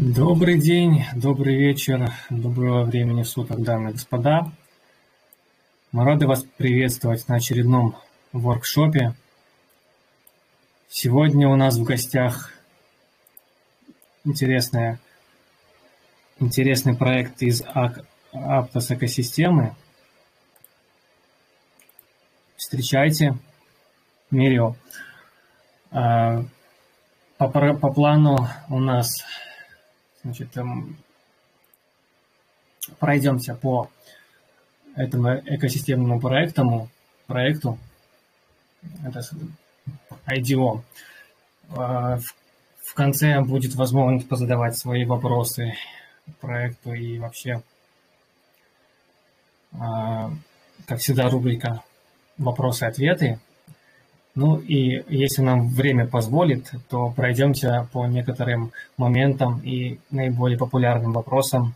Добрый день, добрый вечер, доброго времени суток, дамы и господа. Мы рады вас приветствовать на очередном воркшопе. Сегодня у нас в гостях интересная, интересный проект из Aptos экосистемы. Встречайте, Мирио. А, по, по плану у нас Значит, эм, пройдемся по этому экосистемному проекту, проекту, это IDO. А, в конце будет возможность позадавать свои вопросы проекту и вообще, а, как всегда, рубрика «Вопросы-ответы». Ну и если нам время позволит, то пройдемся по некоторым моментам и наиболее популярным вопросам,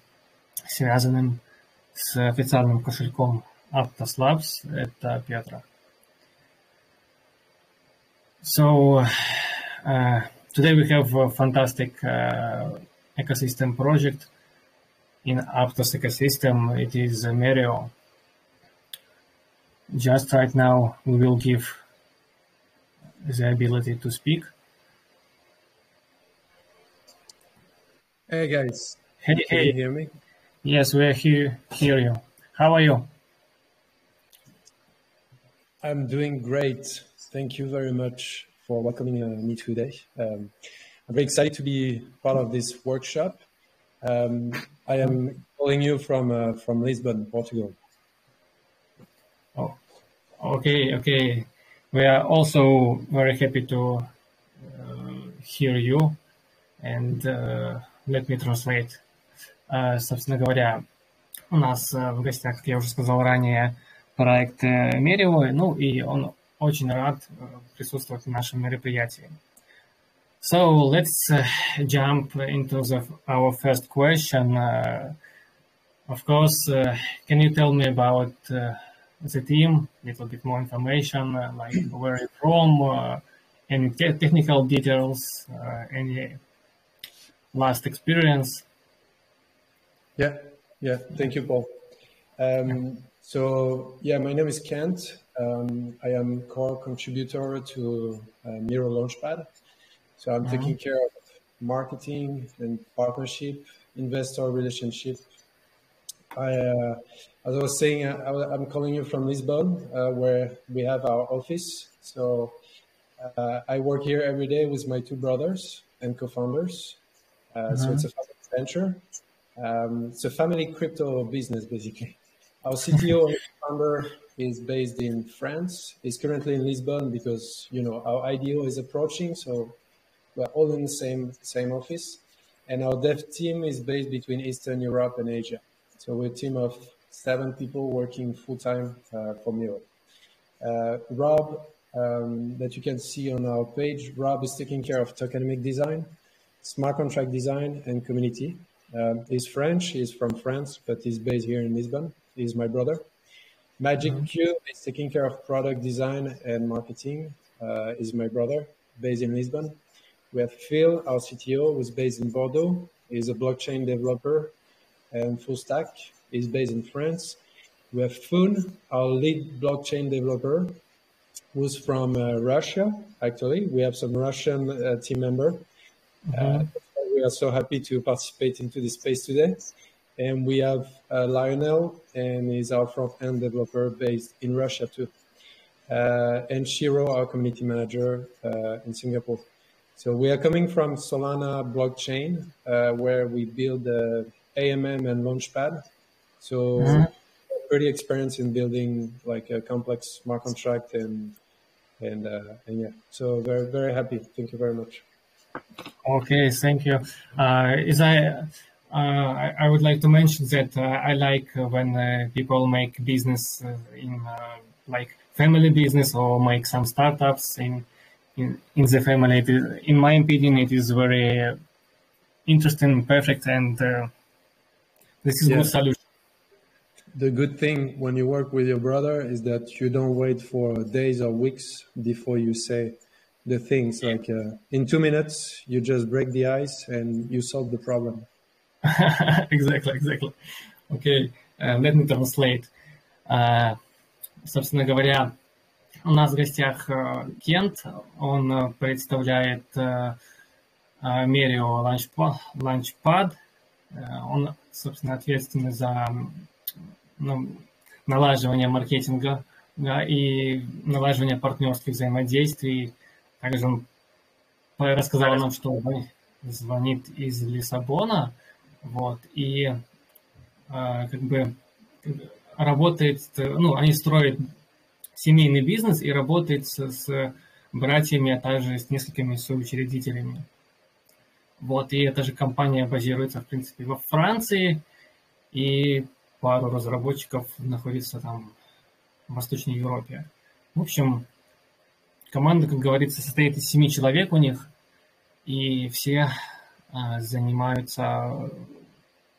связанным с официальным кошельком Aptos Labs. Это Петра. So uh, today we have a fantastic uh, ecosystem project in Aptos ecosystem. It is Merio. Just right now we will give the ability to speak. Hey guys, hey, can hey. you hear me? Yes, we are here. Hear you. How are you? I'm doing great. Thank you very much for welcoming uh, me today. Um, I'm very excited to be part of this workshop. Um, I am calling you from uh, from Lisbon, Portugal. Oh, okay, okay. We are also very happy to uh, hear you. And uh, let me translate. Uh, собственно говоря, у нас uh, в гостях, как я уже сказал ранее, проект Мерио, ну и он очень рад присутствовать в нашем мероприятии. So let's uh, jump into the, our first question. Uh, of course, uh, can you tell me about the team, a little bit more information, uh, like where you're from, uh, any te technical details, uh, any last experience. Yeah, yeah. Thank you, Paul. Um, so yeah, my name is Kent. Um, I am core contributor to uh, Meeiro Launchpad. So I'm mm -hmm. taking care of marketing and partnership, investor relationship. I uh, as I was saying, uh, I, am calling you from Lisbon, uh, where we have our office. So uh, I work here every day with my two brothers and co-founders. Uh, so it's a family venture. Um, it's a family crypto business, basically. Our CTO and founder is based in France. He's currently in Lisbon because you know our IDO is approaching, so we're all in the same same office. And our dev team is based between Eastern Europe and Asia. So we're a team of seven people working full time uh, for Meeiro. Uh, Rob, um, that you can see on our page, Rob is taking care of tokenomic design, smart contract design, and community. Um, he's French, he's from France, but he's based here in Lisbon. He's my brother. Magic mm-hmm. Cube is taking care of product design and marketing. Uh, is my brother, based in Lisbon. We have Phil, our CTO, who's based in Bordeaux. He's a blockchain developer and full stack is based in France. We have Fun, our lead blockchain developer, who's from uh, Russia. Actually, we have some Russian uh, team member. Mm-hmm. we are so happy to participate into this space today. And we have uh, Lionel, and he's our front end developer based in Russia too. Uh, and Shiro, our community manager uh, in Singapore. So we are coming from Solana blockchain, uh, where we build the AMM and Launchpad. So mm-hmm. pretty experienced in building like a complex smart contract and and uh, and yeah. So very very happy. Thank you very much. Okay, thank you. Uh, is I, uh, I, I would like to mention that uh, I like when uh, people make business uh, in uh, like family business or make some startups in in, in the family. Is, in my opinion, it is very interesting, perfect, and this is yeah. good solution the good thing when you work with your brother is that you don't wait for days or weeks before you say, the things. Like uh, in two minutes, you just break the ice and you solve the problem. exactly, exactly. Okay, uh, let me translate. Uh, собственно говоря, у нас в гостях uh, Кент, он uh, представляет uh, Мерио Launchpad, он, собственно, ответственный за ну, налаживание маркетинга да, и налаживание партнерских взаимодействий. Также он рассказал нам, что он звонит из Лиссабона, вот, и э, как бы работает, ну, они строят семейный бизнес и работает с, с братьями, а также с несколькими соучредителями. Вот, и эта же компания базируется, в принципе, во Франции, и пару разработчиков находится там в Восточной Европе. В общем, команда, как говорится, состоит из семи человек у них, и все а, занимаются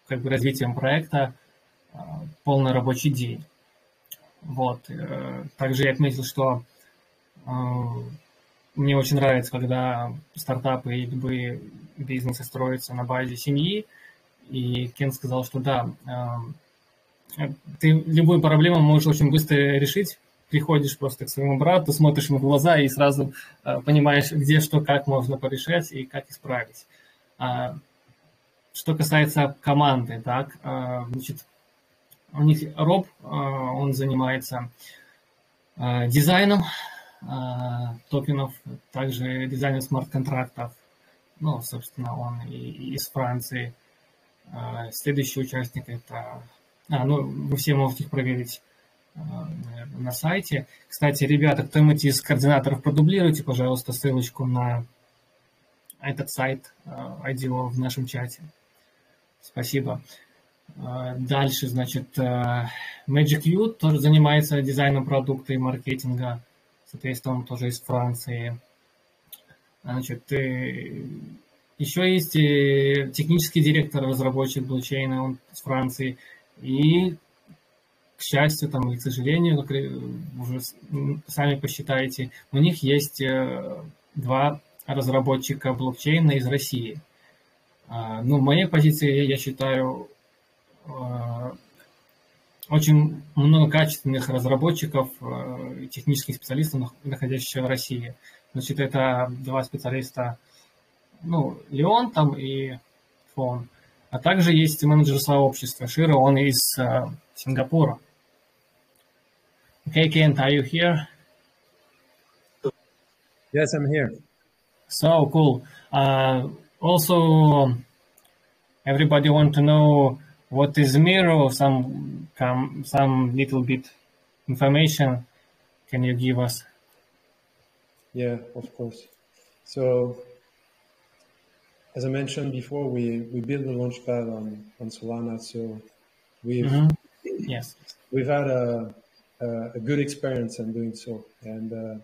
как бы развитием проекта а, полный рабочий день. Вот. Э, также я отметил, что а, мне очень нравится, когда стартапы и любые бизнесы строятся на базе семьи. И Кен сказал, что да, ты любую проблему можешь очень быстро решить. Приходишь просто к своему брату, смотришь ему в глаза и сразу э, понимаешь, где что, как можно порешать и как исправить. А, что касается команды, так, э, значит, у них Роб, э, он занимается дизайном токенов, также дизайном смарт-контрактов. Ну, собственно, он и из Франции. Следующий участник – это ну, вы все можете их проверить а, на сайте. Кстати, ребята, кто-нибудь из координаторов продублируйте, пожалуйста, ссылочку на этот сайт IDEO а, в нашем чате. Спасибо. Дальше, значит, Magic U тоже занимается дизайном продукта и маркетинга. Соответственно, он тоже из Франции. Значит, еще есть технический директор, разработчик блокчейна, он из Франции – и, к счастью, там, и к сожалению, как уже сами посчитаете, у них есть э, два разработчика блокчейна из России. А, ну, в моей позиции, я считаю, э, очень много качественных разработчиков, э, технических специалистов, находящихся в России. Значит, это два специалиста, ну, Леон там и Фон. А также есть менеджер сообщества Шира, он из uh, Сингапура. Okay, Kent, are you here? Yes, I'm here. So cool. Uh, also, everybody want to know what is Miro. Some come, some little bit information. Can you give us? Yeah, of course. So as I mentioned before, we, we built the launchpad on, on Solana, so we've mm-hmm. yes we've had a, a, a, good experience in doing so, and uh,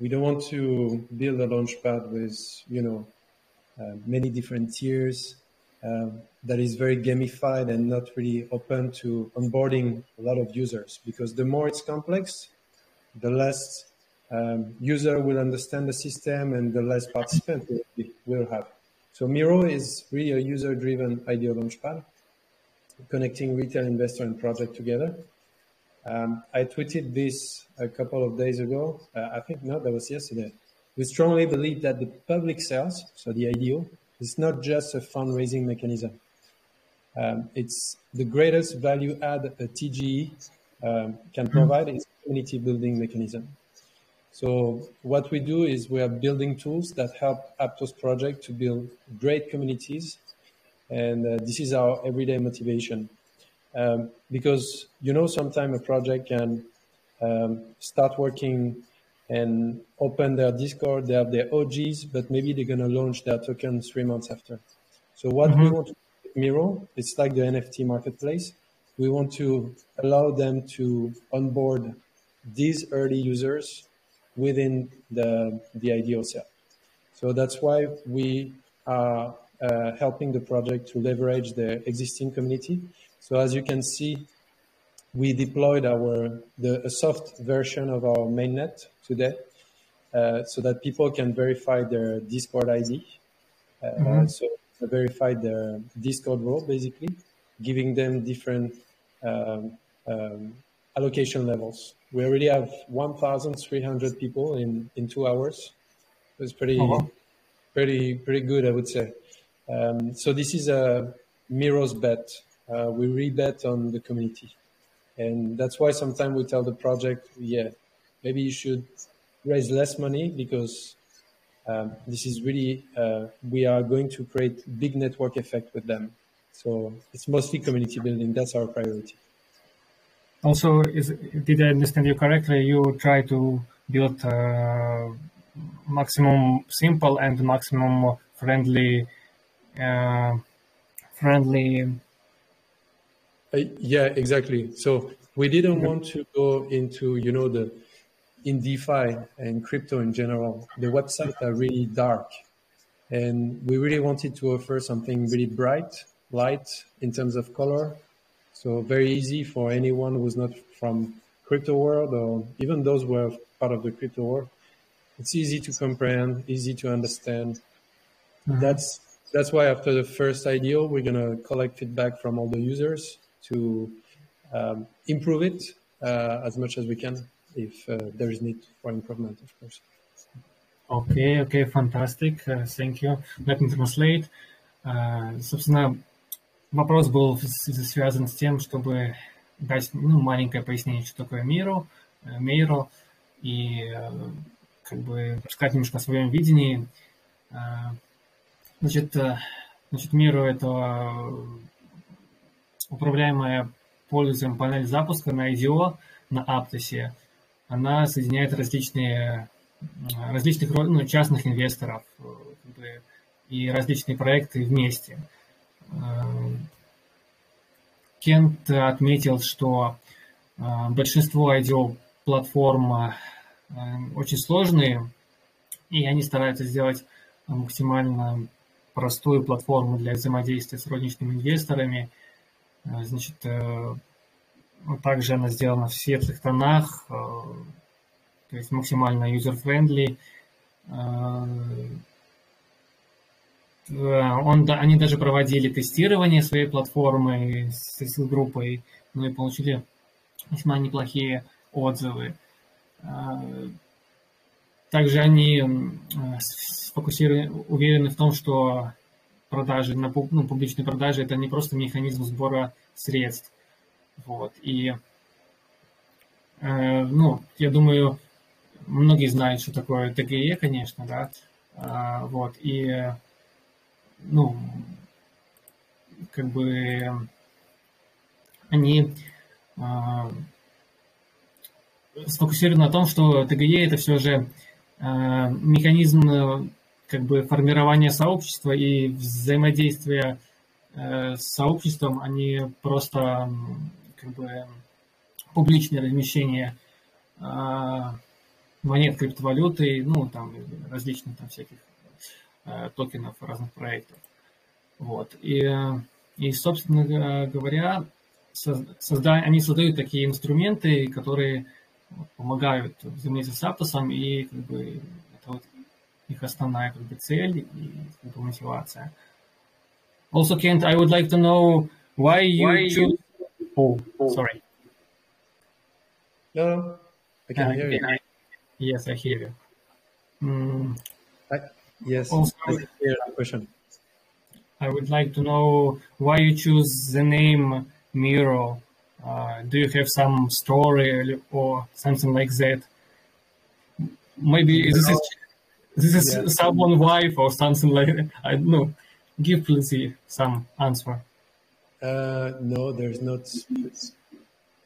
we don't want to build a launchpad with you know uh, many different tiers uh, that is very gamified and not really open to onboarding a lot of users because the more it's complex, the less um, user will understand the system and the less participants will have. So Meeiro is really a user-driven IDO launchpad, connecting retail investor and project together. Um, I tweeted this a couple of days ago. Uh, I think no, that was yesterday. We strongly believe that the public sales, so the IDO, is not just a fundraising mechanism. Um, it's the greatest value add a TGE um, can provide is community building mechanism. So what we do is we are building tools that help Aptos project to build great communities. And uh, this is our everyday motivation. Um, because, you know, sometimes a project can um, start working and open their Discord, they have their OGs, but maybe they're going to launch their token three months after. So what mm-hmm. we want to do Meeiro, it's like the NFT marketplace. We want to allow them to onboard these early users within the, the ideal cell. So that's why we are uh, helping the project to leverage the existing community. So as you can see, we deployed our the a soft version of our mainnet today. uh, so that people can verify their Discord ID. Uh, mm-hmm. So verify their Discord role, basically, giving them different um, um, allocation levels. We already have 1,300 people in, in two hours. It's pretty, uh-huh. pretty, pretty good, I would say. Um, so this is a Meeiro's bet. Uh, we rebet on the community. And that's why sometimes we tell the project, yeah, maybe you should raise less money because um, this is really, uh, we are going to create big network effect with them. So it's mostly community building. That's our priority. Also, is, did I understand you correctly? You try to build uh, maximum simple and maximum friendly, uh, friendly. Uh, yeah, exactly. So we didn't want to go into, you know, the in DeFi and crypto in general, the websites are really dark. And we really wanted to offer something really bright, light in terms of color. So very easy for anyone who's not from crypto world or even those who are part of the crypto world. It's easy to comprehend, easy to understand. Mm-hmm. That's that's why after the first IDO, we're gonna collect feedback from all the users to um, improve it uh, as much as we can if uh, there is need for improvement, of course. Okay, okay, fantastic. Uh, thank you. Let me translate. Uh, собственно, вопрос был связан с тем, чтобы дать ну, маленькое пояснение, что такое миру, миру, и как бы рассказать немножко о своем видении. Значит, значит, миру это управляемая пользователем панель запуска на IDO, на Aptos она соединяет различные, различных ну, частных инвесторов э, и различные проекты вместе. Э, Кент отметил, что э, большинство IDO-платформ очень сложные, и они стараются сделать максимально простую платформу для взаимодействия с розничными инвесторами. Значит, также она сделана в светлых тонах, э, то есть максимально user-friendly. Э, он, они даже проводили тестирование своей платформы с, с группой, ну и получили весьма неплохие отзывы. Э, также они сфокусированы, уверены в том, что продажи, на ну, публичные продажи это не просто механизм сбора средств, вот. И, э, ну, я думаю, многие знают, что такое ТГЕ, конечно, да. Э, вот. И, ну, как бы они э, сфокусированы на том, что ТГЕ это все же э, механизм как бы формирования сообщества и взаимодействия э, с сообществом, они просто как бы публичное размещение а, монет криптовалюты, ну, там, различных там всяких а, токенов разных проектов. Вот. И, и собственно говоря, созда... они создают такие инструменты, которые помогают взаимодействовать с Аптосом, и как бы это вот их основная как бы, цель и как бы, мотивация. Also, Kent, I would like to know why you why choose you Oh, sorry. No, I can uh, hear you. I, yes, I hear you. Mm, I, yes, also, the question. I would like to know why you choose the name Meeiro. Uh, do you have some story or something like that? Maybe this is this is someone wife or something like that. I don't know. Give please some answer. Uh, no, there's not.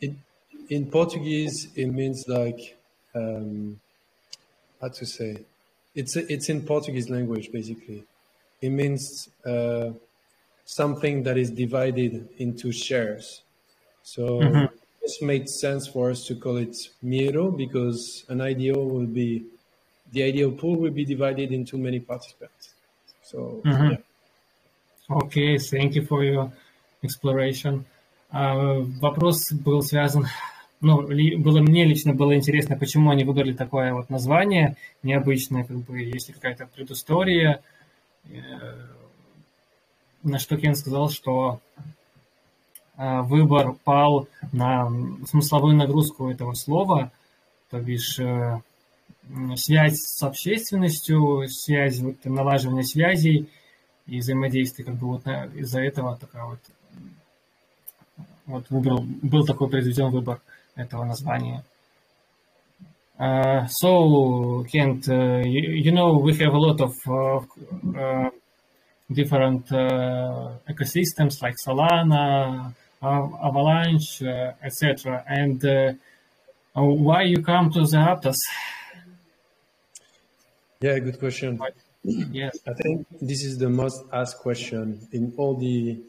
In, in Portuguese, it means like um, how to say. It's it's in Portuguese language basically. It means uh, something that is divided into shares. So mm-hmm. this made sense for us to call it Meeiro because an IDO would be the ideal pool will be divided into many participants. So mm-hmm. yeah. okay, thank you for your exploration. Uh, вопрос был связан ну, было, мне лично было интересно, почему они выбрали такое вот название необычное, как бы, есть какая-то предыстория. На что Кен сказал, что выбор пал на смысловую нагрузку этого слова, то бишь связь с общественностью, связь, вот, налаживание связей и взаимодействие, как бы вот из-за этого такая вот, вот выбрал, был такой произведен выбор этого названия. Uh, so, Kent, uh, you, you, know, we have a lot of uh, different ecosystems like Solana, Avalanche, etc. And why you come to the Aptos? Yeah, good question. Yes. I think this is the most asked question in all the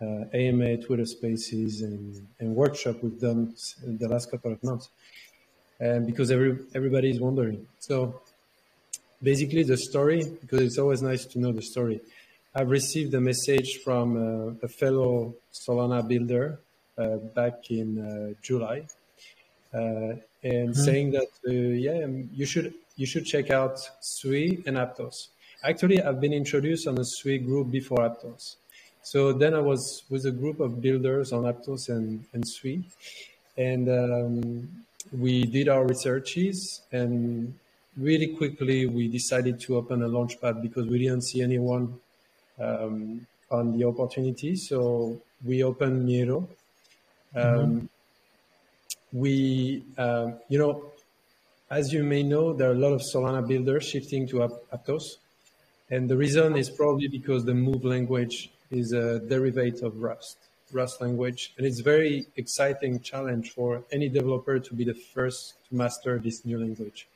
uh, AMA Twitter spaces and, and workshop we've done in the last couple of months. And because every, everybody is wondering. So basically the story, because it's always nice to know the story. I've received a message from uh, a fellow Solana builder uh, back in uh, July uh, and mm-hmm. saying that, uh, yeah, um, you should you should check out Sui and Aptos. Actually, I've been introduced on the Sui group before Aptos. So then I was with a group of builders on Aptos and, and Sui. And um, we did our researches and really quickly we decided to open a launchpad because we didn't see anyone um, on the opportunity. So we opened Meeiro. Um, mm-hmm. We, uh, you know, as you may know, there are a lot of Solana builders shifting to Aptos. And the reason is probably because the Move language is a derivative of Rust, Rust language. And it's very exciting challenge for any developer to be the first to master this new language.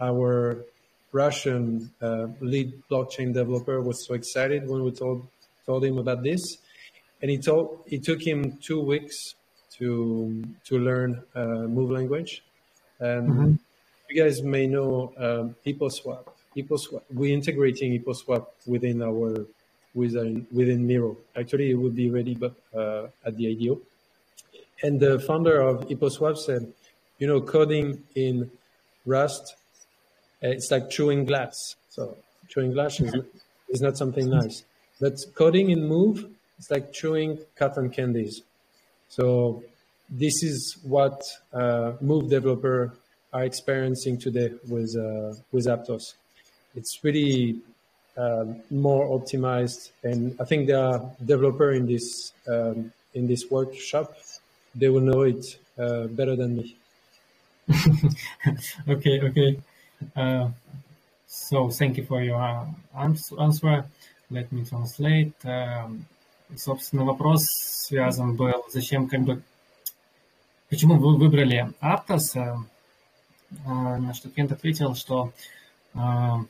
Our Russian uh, lead blockchain developer was so excited when we told, told him about this. And he told, it took him two weeks to, to learn uh, Move language. And mm-hmm you guys may know um, HippoSwap. HippoSwap. We're integrating HippoSwap within our within within Meeiro. Actually, it will be ready, but uh, at the IDO. And the founder of HippoSwap said, you know, coding in Rust, uh, it's like chewing glass. So chewing glass is, is not something nice. But coding in Move, it's like chewing cotton candies. So this is what uh, Move developer are experiencing today with uh, with Aptos. It's really um, more optimized, and I think the developer in this um, in this workshop they will know it uh, better than me. okay, okay. Uh, so thank you for your uh, answer. Let me translate. Um, собственно, вопрос связан был, зачем как бы, почему вы выбрали Aptos? А, на что Кент ответил, что а,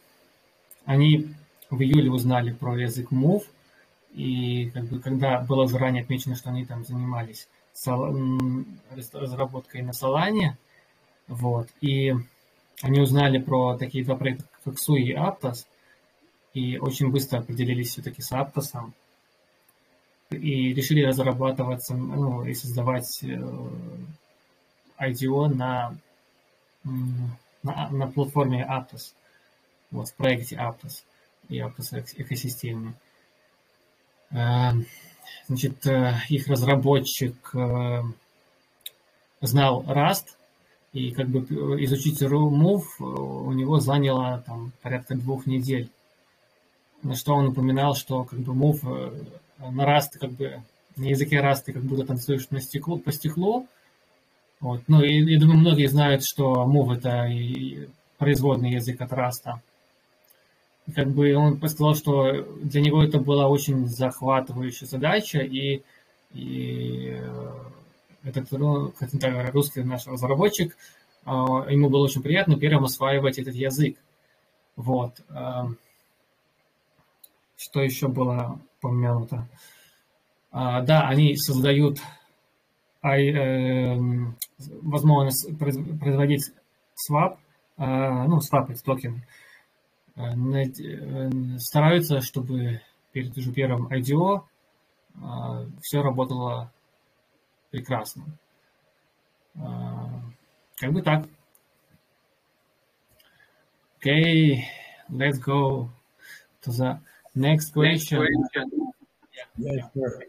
они в июле узнали про язык Move, и как бы, когда было заранее отмечено, что они там занимались разработкой на Solana, вот, и они узнали про такие два проекта, как Sui и Aptos, и очень быстро определились все-таки с Aptos, и решили разрабатываться, ну, и создавать э, IDO на на, на платформе Aptos, вот, в проекте Aptos и Aptos экосистеме. Э, значит, э, их разработчик э, знал Rust, и как бы изучить Move у него заняло там порядка двух недель. На что он упоминал, что как бы Move на Rust, как бы на языке Rust ты как будто танцуешь на стеклу, по стеклу, вот. Ну, и, я думаю, многие знают, что Move – это производный язык от Раста. Как бы он сказал, что для него это была очень захватывающая задача, и, и э, этот ну, русский наш разработчик, а, ему было очень приятно первым осваивать этот язык. Вот. А, что еще было упомянуто? А, да, они создают эм, возможность производить э, ну, свапать токен, э, э, стараются, чтобы перед уже первым IDO все работало прекрасно. Как бы так. Okay, let's go to the next question. Next question. Yeah, sure.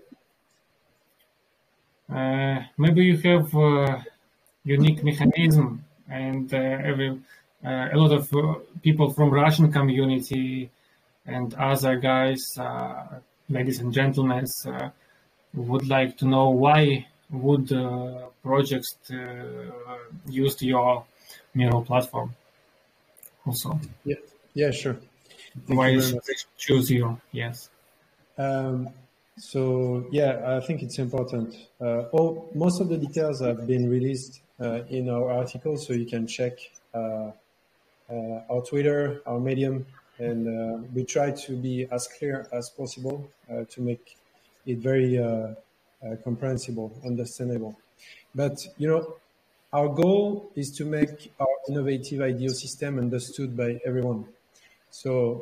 Uh, maybe you have a unique mechanism and uh, every, uh, a lot of uh, people from Russian community and other guys, uh, ladies and gentlemen, uh, would like to know why would projects use your Meeiro platform also. Yeah, yeah, sure. Thank why they choose you? Yes. Um, so yeah, I think it's important. Uh, all, most of the details have been released uh, in our article, so you can check uh, uh our Twitter, our Medium, and uh, we try to be as clear as possible uh, to make it very comprehensible, understandable. But you know, our goal is to make our innovative IDO system understood by everyone. So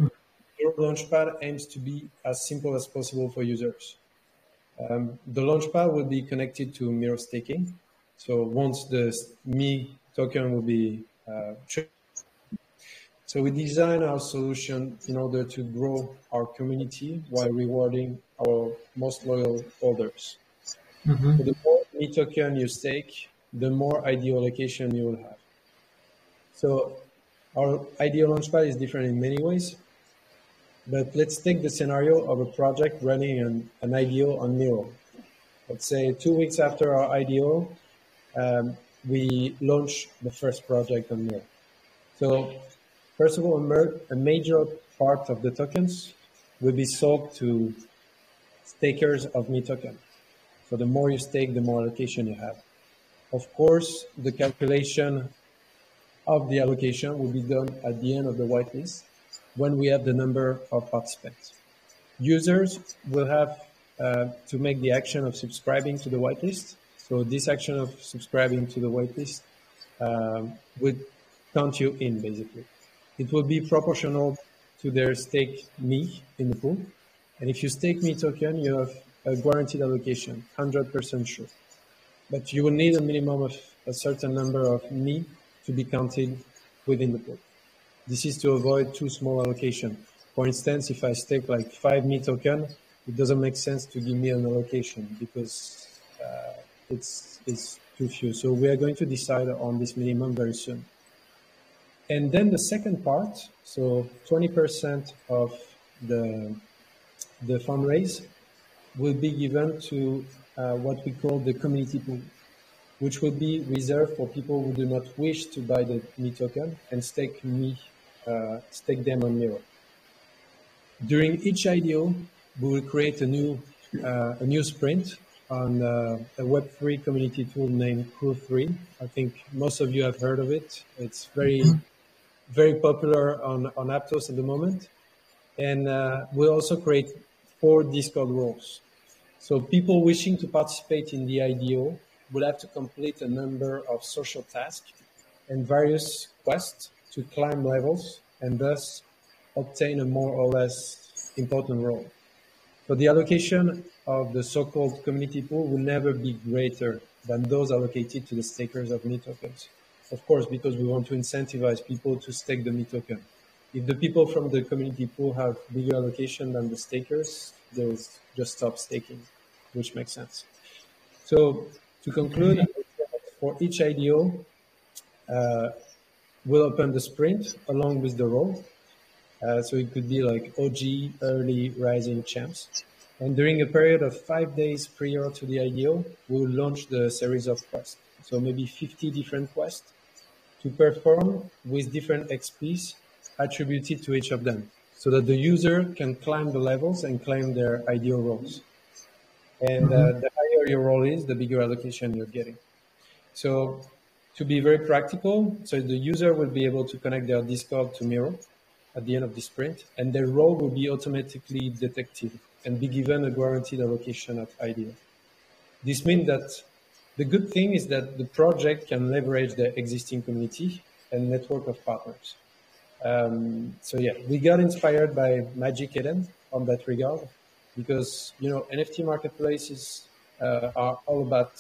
Meeiro Launchpad aims to be as simple as possible for users. Um, the Launchpad will be connected to Meeiro staking. So once the Me token will be uh, so we design our solution in order to grow our community while rewarding our most loyal holders. Mm-hmm. So the more Me token you stake, the more IDO allocation you will have. So our IDO Launchpad is different in many ways. But let's take the scenario of a project running an, an IDO on Meeiro. Let's say two weeks after our IDO, um, we launch the first project on Meeiro. So first of all, a major part of the tokens will be sold to stakers of Me token. So the more you stake, the more allocation you have. Of course, the calculation of the allocation will be done at the end of the whitelist when we have the number of participants. Users will have uh, to make the action of subscribing to the whitelist. So this action of subscribing to the whitelist um, would count you in basically. It will be proportional to their stake me in the pool. And if you stake me token, you have a guaranteed allocation, 100% sure. But you will need a minimum of a certain number of me to be counted within the pool. This is to avoid too small allocation. For instance, if I stake like five me token, it doesn't make sense to give me an allocation because uh, it's, it's too few. So we are going to decide on this minimum very soon. And then the second part, so 20% of the, the fundraise will be given to uh, what we call the community pool which will be reserved for people who do not wish to buy the Me token and stake Me uh, stake them on Meeiro. During each IDO, we will create a new uh, a new sprint on uh, a Web3 community tool named Crew3. I think most of you have heard of it. It's very very popular on on Aptos at the moment, and uh, we'll also create four Discord roles. So people wishing to participate in the IDO will have to complete a number of social tasks and various quests to climb levels and thus obtain a more or less important role. So the allocation of the so-called community pool will never be greater than those allocated to the stakers of Me tokens. Of course, because we want to incentivize people to stake the Me token. If the people from the community pool have bigger allocation than the stakers, they'll just stop staking, which makes sense. So to conclude, for each IDO, uh, we'll open the sprint along with the role. Uh, so it could be like OG, early rising champs. And during a period of five days prior to the IDO, we'll launch the series of quests. So maybe 50 different quests to perform with different XPs attributed to each of them so that the user can climb the levels and claim their ideal roles. And uh, mm-hmm. the higher your role is, the bigger allocation you're getting. So to be very practical, so the user will be able to connect their Discord to Meeiro at the end of the sprint, and their role will be automatically detected and be given a guaranteed allocation at IDO. This means that the good thing is that the project can leverage the existing community and network of partners. Um, so yeah, we got inspired by Magic Eden on that regard because you know NFT marketplaces uh, are all about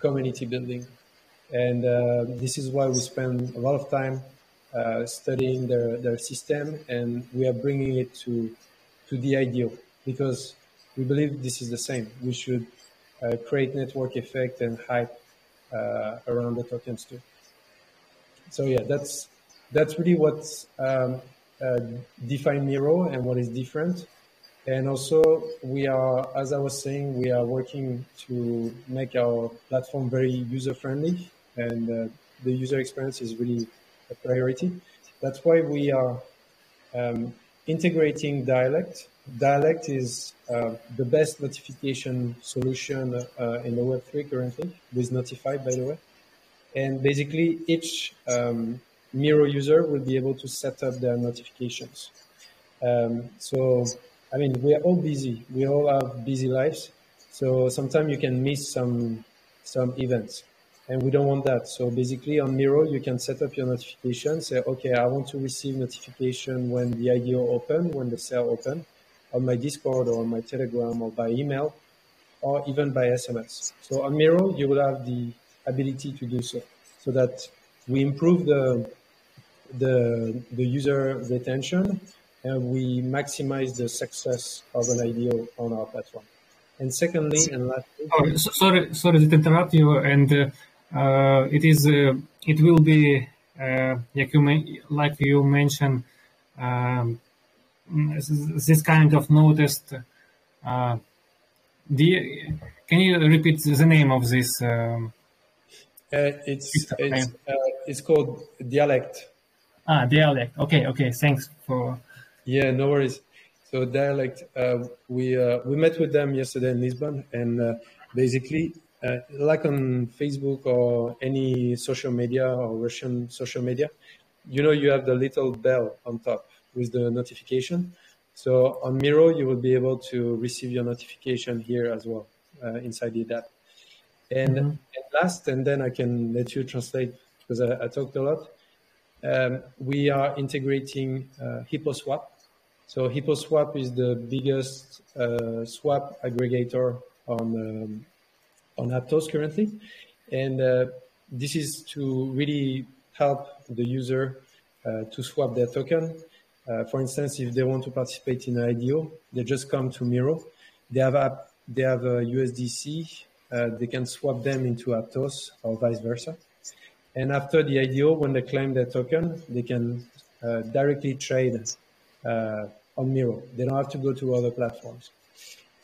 community building And uh, this is why we spend a lot of time uh, studying their, their system and we are bringing it to, to the ideal because we believe this is the same. We should create network effect and hype uh, around the tokens too. So yeah, that's, that's really what um, uh, define Meeiro and what is different. And also we are, as I was saying, we are working to make our platform very user friendly and uh, the user experience is really a priority. That's why we are um, integrating Dialect. Dialect is uh, the best notification solution uh, in the Web3 currently, with Notify, by the way. And basically, each um, Meeiro user will be able to set up their notifications. Um, so I mean, we are all busy. We all have busy lives. So sometimes you can miss some, some events and we don't want that. So basically on Meeiro, you can set up your notification, say, okay, I want to receive notification when the IDO open, when the sale open on my Discord or on my Telegram or by email or even by SMS. So on Meeiro, you will have the ability to do so so that we improve the, the, the user retention and we maximize the success of an IDO on our platform. And secondly, and lastly, oh, sorry, sorry to interrupt you. And uh, it is, uh, it will be uh, like you like you mentioned, um, this kind of noticed. Uh, can you repeat the name of this? Um, uh, it's it's, it's called dialect. Ah, dialect. Okay, okay. Thanks for yeah, no worries. So dialect, uh, we uh, we met with them yesterday in Lisbon, and uh, basically, uh, like on Facebook or any social media or Russian social media, you know, you have the little bell on top with the notification. So on Meeiro, you will be able to receive your notification here as well uh, inside the app. And, mm-hmm. and, last, and then I can let you translate because I, I talked a lot. Um, we are integrating uh, HippoSwap so HippoSwap is the biggest uh, swap aggregator on um, on Aptos currently, and uh, this is to really help the user uh, to swap their token. Uh, for instance, if they want to participate in an IDO, they just come to Meeiro. They have app, they have a USDC. Uh, they can swap them into Aptos or vice versa. And after the IDO, when they claim their token, they can uh, directly trade uh, on Meeiro. They don't have to go to other platforms.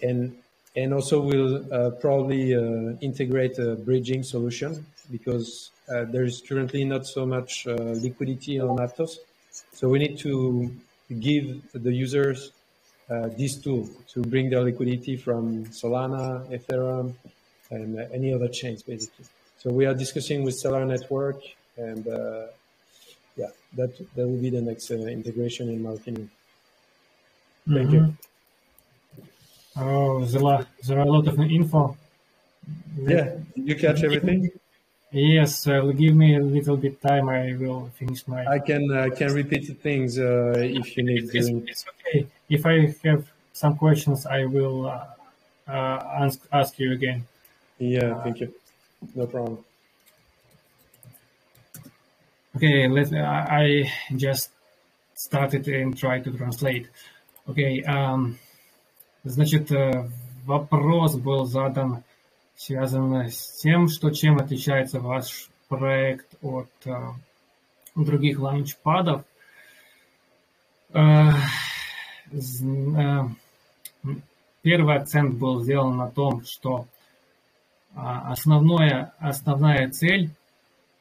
And and also we'll uh, probably uh, integrate a bridging solution because uh, there is currently not so much uh, liquidity on Aptos. So we need to give the users uh, this tool to bring their liquidity from Solana, Ethereum, and uh, any other chains, basically. So we are discussing with Stellar Network, and yeah, that that will be the next integration in my opinion. Thank mm-hmm. you. Oh, there are, there are a lot of info. Yeah, you catch everything? Yes, uh, give me a little bit time. I will finish my. I can I uh, can repeat things uh, if you need. It's, to. it's okay. If I have some questions, I will uh, uh, ask ask you again. Yeah, thank you. No problem. Okay, let I just started and try to translate. Okay. Um, значит, э, вопрос был задан, связан с тем, что чем отличается ваш проект от э, других лаунчпадов. Э, первый акцент был сделан на том, что основное, основная цель,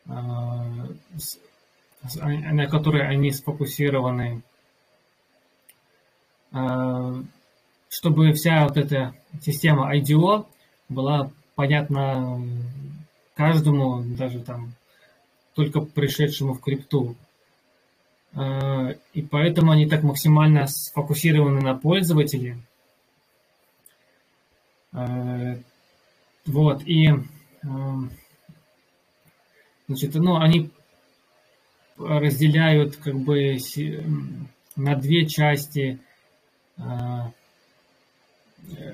на которой они сфокусированы, Э, чтобы вся вот эта система IDO была понятна каждому, даже там только пришедшему в крипту. Э, и поэтому они так максимально сфокусированы на пользователе. Э, вот, и значит, ну, они разделяют как бы на две части – э,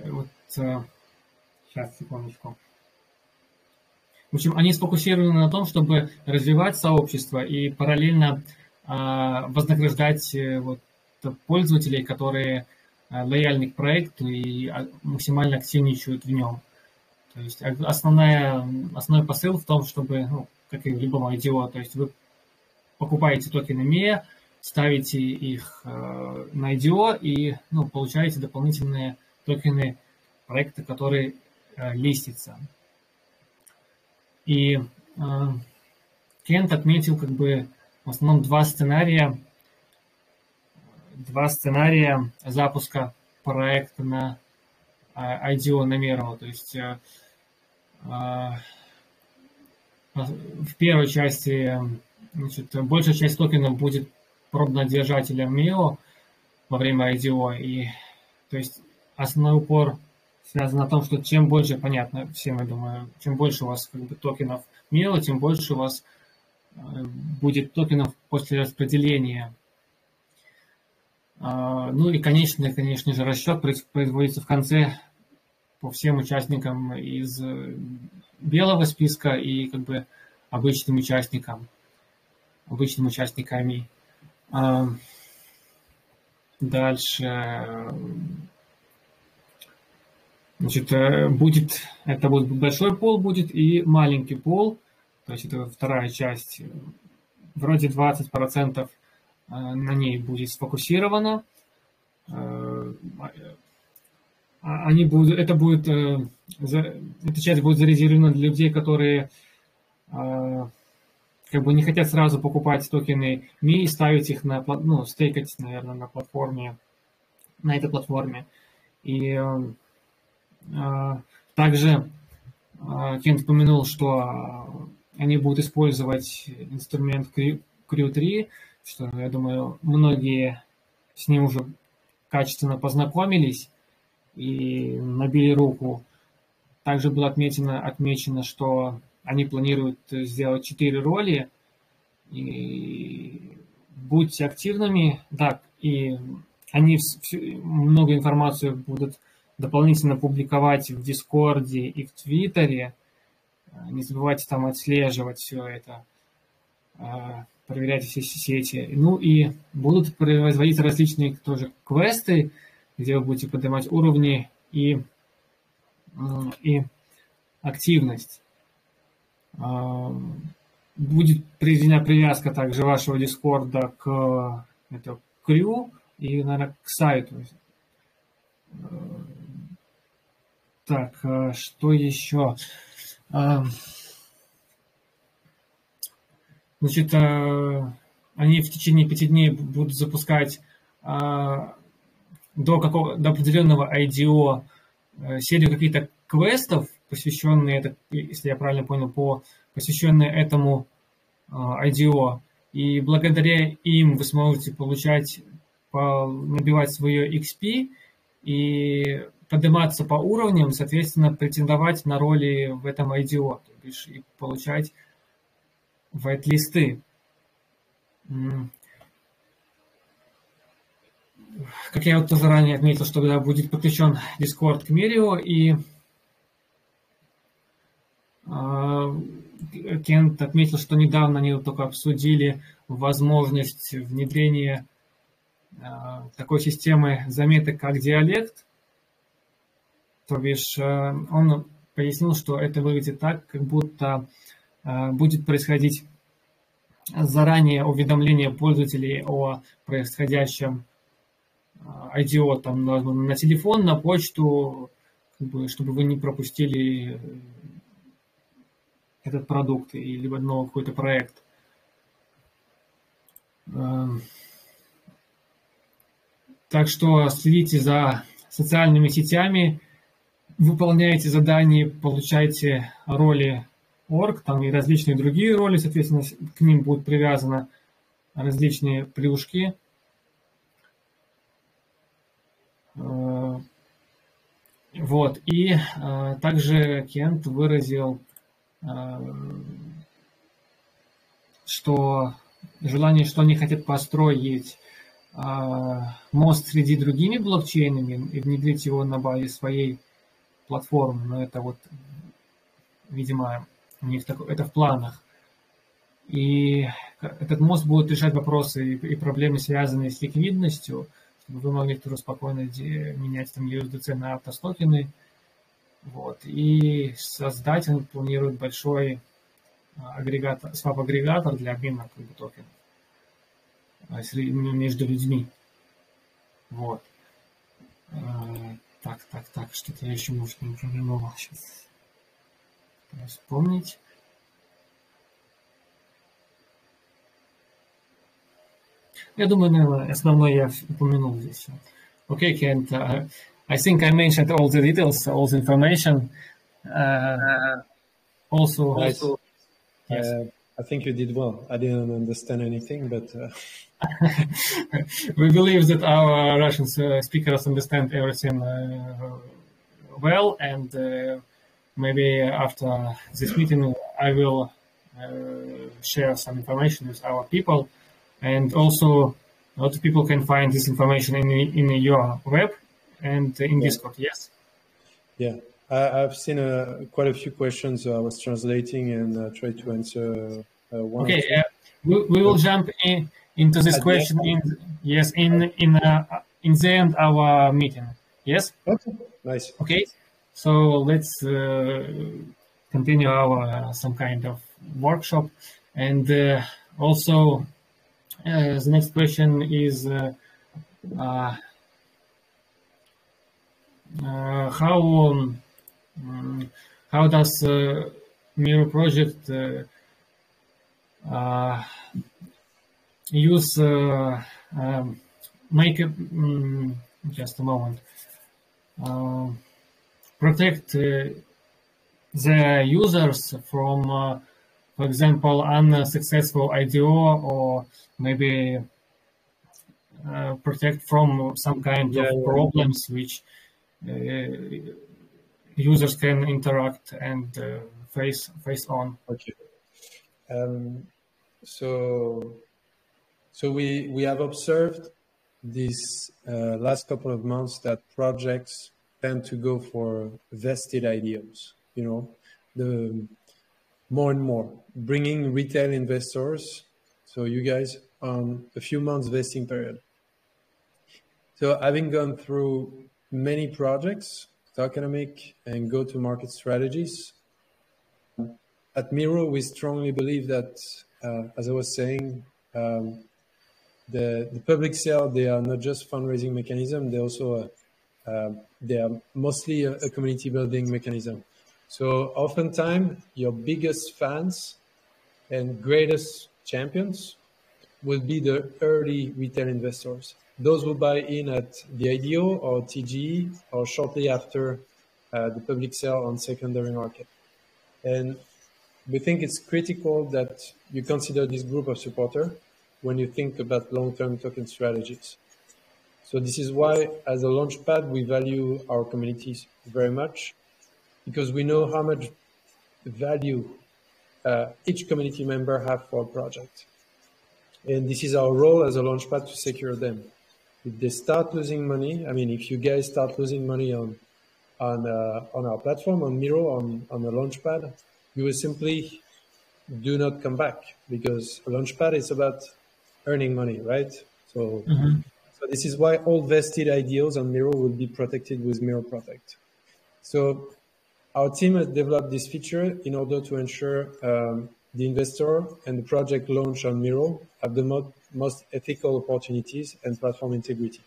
вот сейчас, секундочку. В общем, они сфокусированы на том, чтобы развивать сообщество и параллельно а, вознаграждать э, вот, пользователей, которые а, лояльны к проекту и а, максимально активничают в нем. То есть основная, основной посыл в том, чтобы, ну, как и в любом IDO, то есть вы покупаете токены MEA, ставите их э, на IDO и ну, получаете дополнительные токены проекта, который э, листится. И э, Кент отметил как бы в основном два сценария, два сценария запуска проекта на э, IDO на Mero. То есть э, э, в первой части значит, большая часть токенов будет пробно-держателем MEO во время IDO. И, то есть основной упор связан на том, что чем больше, понятно всем, я думаю, чем больше у вас как бы, токенов мела, тем больше у вас э, будет токенов после распределения. Э, ну и конечный, конечно же, расчет производится в конце по всем участникам из белого списка и как бы обычным участникам, обычным участниками. Э, дальше Значит, э, будет, это будет большой пол будет и маленький пол, то есть это вторая часть, вроде 20% э, на ней будет сфокусировано. Э, а, они будут, это будет, эта часть будет зарезервирована для людей, которые как бы не хотят сразу покупать токены МИ и ставить их на, ну, стейкать, наверное, на платформе, на этой платформе. И также а, Кент упомянул, что они будут использовать инструмент Crew3, что, я думаю, многие с ним уже качественно познакомились и набили руку. Также было отмечено, отмечено, что они планируют сделать четыре роли. И будьте активными, да, и они много информации будут дополнительно публиковать в Дискорде и в Твиттере. Э, не забывайте там отслеживать все это, э, проверять все сети. Ну и будут производить различные тоже квесты, где вы будете поднимать уровни и, и активность. Э, будет приведена привязка также вашего Дискорда к это, крю и, наверное, к сайту так, э, что еще? А, значит, э, они в течение пяти дней будут запускать а, до, какого, до определенного IDO э, серию каких-то квестов, посвященные, если я правильно понял, по, посвященные этому IDO. И благодаря им вы сможете получать, набивать свое XP и подниматься по уровням, соответственно, претендовать на роли в этом IDO, то бишь и получать вайт-листы. Как я вот тоже ранее отметил, что когда будет подключен Discord к Мерио, и а, Кент отметил, что недавно они только обсудили возможность внедрения а, такой системы заметок, как диалект, то бишь э, он пояснил, что это выглядит так, как будто э, будет происходить заранее уведомление пользователей о происходящем IDO э, там, на телефон, на почту, как бы, чтобы вы не пропустили этот продукт или либо новый какой-то проект. Так что следите за социальными сетями, выполняете задания, получаете роли орг, там и различные другие роли, соответственно, к ним будут привязаны различные плюшки. Э, вот, и э, также Кент выразил, э, что желание, что они хотят построить мост среди другими блокчейнами и внедрить его на базе своей платформы, но это вот, видимо, У них так, это в планах. И этот мост будет решать вопросы и проблемы, связанные с ликвидностью, чтобы вы могли тоже спокойно менять там USDC на автостокены. Вот. И создать он планирует большой агрегатор, свап-агрегатор для обмена как бы, токенов между людьми. Вот. Так, так, так, что-то я еще, может, не упомянул сейчас. Вспомнить. Я думаю, наверное, основное я упомянул здесь. Okay, Kent, uh, I think I mentioned all the details, all the information. Uh, also, nice. also yes. uh, I think you did well. I didn't understand anything, but uh... we believe that our Russian uh, speakers understand everything uh, well, and uh, maybe after this meeting, I will uh, share some information with our people, and also a lot of people can find this information in in your web and in yeah. Discord. Yes. Yeah. I, have seen uh, quite a few questions. I was translating and uh, tried to answer uh, one. Okay, uh, we, we will jump in, into this question in yes in in uh, in the end of our meeting. Yes. Okay. Nice. Okay. So let's uh, continue our some kind of workshop, and also the next question is. Uh, how um, Mm, how does uh, Meeiro project uh, uh, use um, make um, just a moment. Protect the users from for example, unsuccessful IDO or maybe uh, protect from some kind yeah, of yeah, problems which uh, users can interact and uh, face face on. Okay. Um, so, so we we have observed these uh, last couple of months that projects tend to go for vested IDOs. You know, the more and more bringing retail investors. So you guys on a few months vesting period. So having gone through many projects, tokenomic and go-to-market strategies. At Meeiro, we strongly believe that, uh, as I was saying, um, the, the public sale, they are not just fundraising mechanism, they also uh, uh, they are mostly a, a, community building mechanism. So oftentimes, your biggest fans and greatest champions will be the early retail investors those who buy in at the IDO or TGE or shortly after uh, the public sale on secondary market. And we think it's critical that you consider this group of supporter when you think about long-term token strategies. So this is why, as a launchpad, we value our communities very much because we know how much value uh, each community member have for a project. And this is our role as a launchpad to secure them if they start losing money, I mean, if you guys start losing money on on uh, on our platform on Meeiro on on the Launchpad, you will simply do not come back because a Launchpad is about earning money, right? So. Mm-hmm. So this is why all vested IDOs on Meeiro will be protected with Meeiro Protect. So our team has developed this feature in order to ensure um, the investor and the project launch on Meeiro have the mo- most ethical opportunities and platform integrity.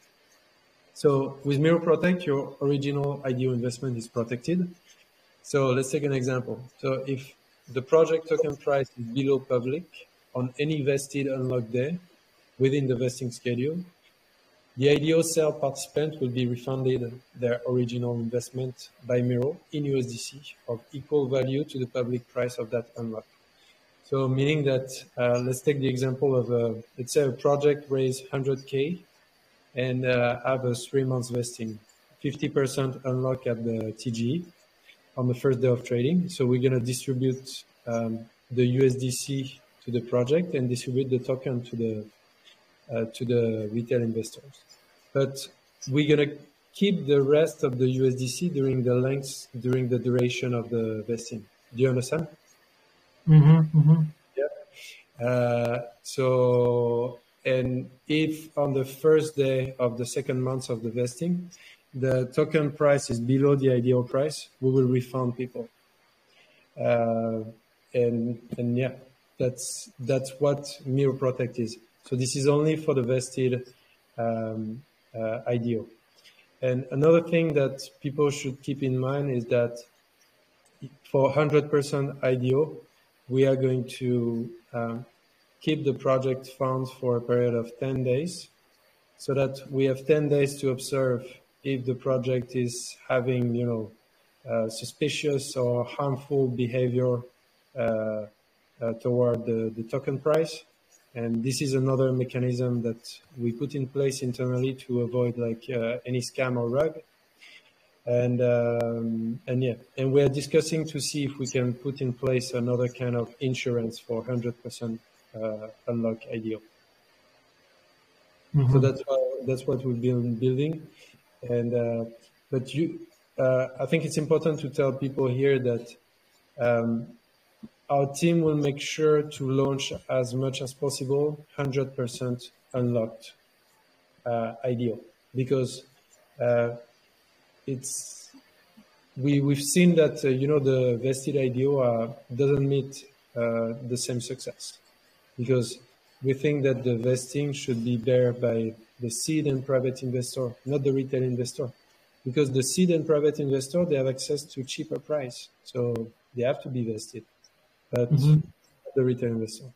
So with Meeiro Protect, your original IDO investment is protected. So let's take an example. So if the project token price is below public on any vested unlock day within the vesting schedule, the IDO sale participant will be refunded their original investment by Meeiro in USDC of equal value to the public price of that unlock. So meaning that, uh, let's take the example of, a, let's say a project raise 100K and uh, have a three months vesting, 50% unlock at the TGE on the first day of trading. So we're going to distribute um, the USDC to the project and distribute the token to the, uh, to the retail investors. But we're going to keep the rest of the USDC during the length, during the duration of the vesting. Do you understand? Mm-hmm, mm-hmm. Yeah. Uh, so, and if on the first day of the second month of the vesting, the token price is below the IDO price, we will refund people. Uh, and and yeah, that's that's what Meeiro Protect is. So this is only for the vested um, uh, IDO. And another thing that people should keep in mind is that for 100% IDO, we are going to um, keep the project funds for a period of 10 days so that we have 10 days to observe if the project is having, you know, uh, suspicious or harmful behavior uh, uh, toward the, the token price. And this is another mechanism that we put in place internally to avoid like uh, any scam or rug. And um, and yeah, and we are discussing to see if we can put in place another kind of insurance for 100% uh, unlock IDO. Mm-hmm. So that's what, that's what we've been building. And uh, but you, uh, I think it's important to tell people here that um, our team will make sure to launch as much as possible 100% unlocked uh, IDO because uh, it's we we've seen that uh, you know the vested IDO uh, doesn't meet uh, the same success because we think that the vesting should be there by the seed and private investor, not the retail investor, because the seed and private investor they have access to cheaper price, so they have to be vested but mm-hmm. the retail investor.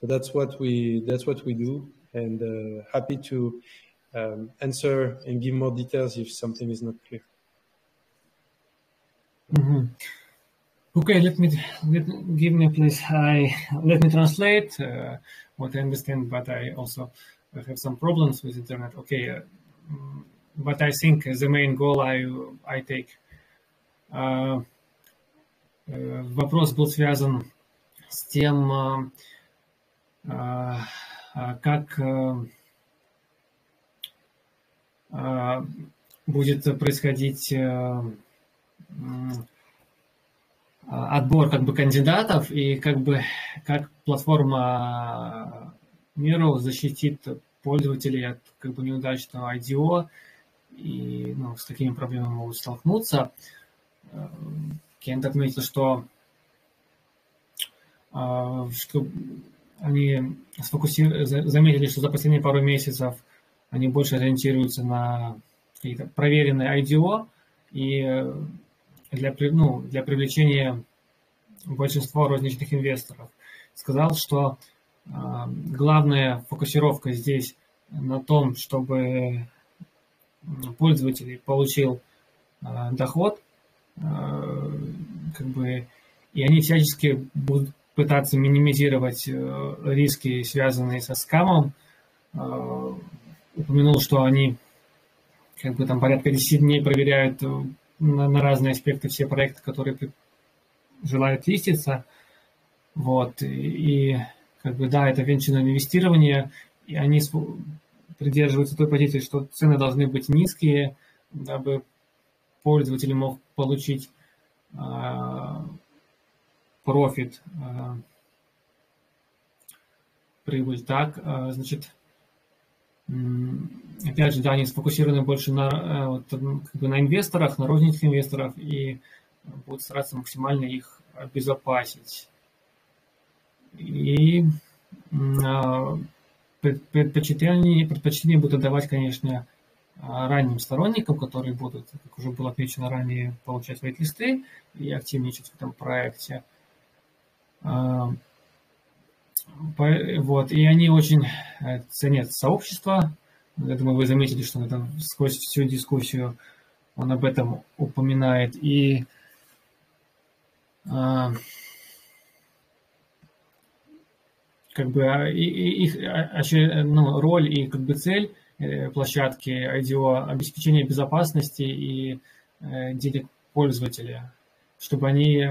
So that's what we that's what we do, and uh, happy to um, answer and give more details if something is not clear. Mm-hmm. Okay, let me let, give me please. I let me translate uh, what I understand, but I also have some problems with internet. Okay, uh, but I think the main goal I I take. Uh, Э, вопрос был связан с тем, э, э, как будет происходить отбор как бы кандидатов и как бы как платформа Miro защитит пользователей от как бы неудачного IDO и ну, с какими проблемами могут столкнуться. Кент отметил, что, а, что они сфокусировали, заметили, что за последние пару месяцев они больше ориентируются на какие-то проверенные IDO и э, для, ну, для привлечения большинства розничных инвесторов. Сказал, что э, главная фокусировка здесь на том, чтобы пользователь получил э, доход Э, как бы, и они всячески будут пытаться минимизировать э, риски, связанные со скамом. Э, упомянул, что они как бы там порядка 10 дней проверяют на, на разные аспекты все проекты, которые желают листиться. Вот. И, и как бы да, это венчурное инвестирование, и они придерживаются той позиции, что цены должны быть низкие, дабы пользователь мог получить а, профит, а, прибыль. Так, а, значит, опять же, да, они сфокусированы больше на, вот, как бы на инвесторах, на розничных инвесторов и будут стараться максимально их обезопасить. И предпочтение, предпочтение будут давать, конечно, а, ранним сторонникам, которые будут, как уже было отмечено ранее, получать вейт-листы и активничать в этом проекте. А, вот, и они очень э, ценят сообщество. Я думаю, вы заметили, что это сквозь всю дискуссию он об этом упоминает. И а, как бы и, и, их ну, роль и как бы цель Э, площадки IDO обеспечение безопасности и э, денег пользователя, чтобы они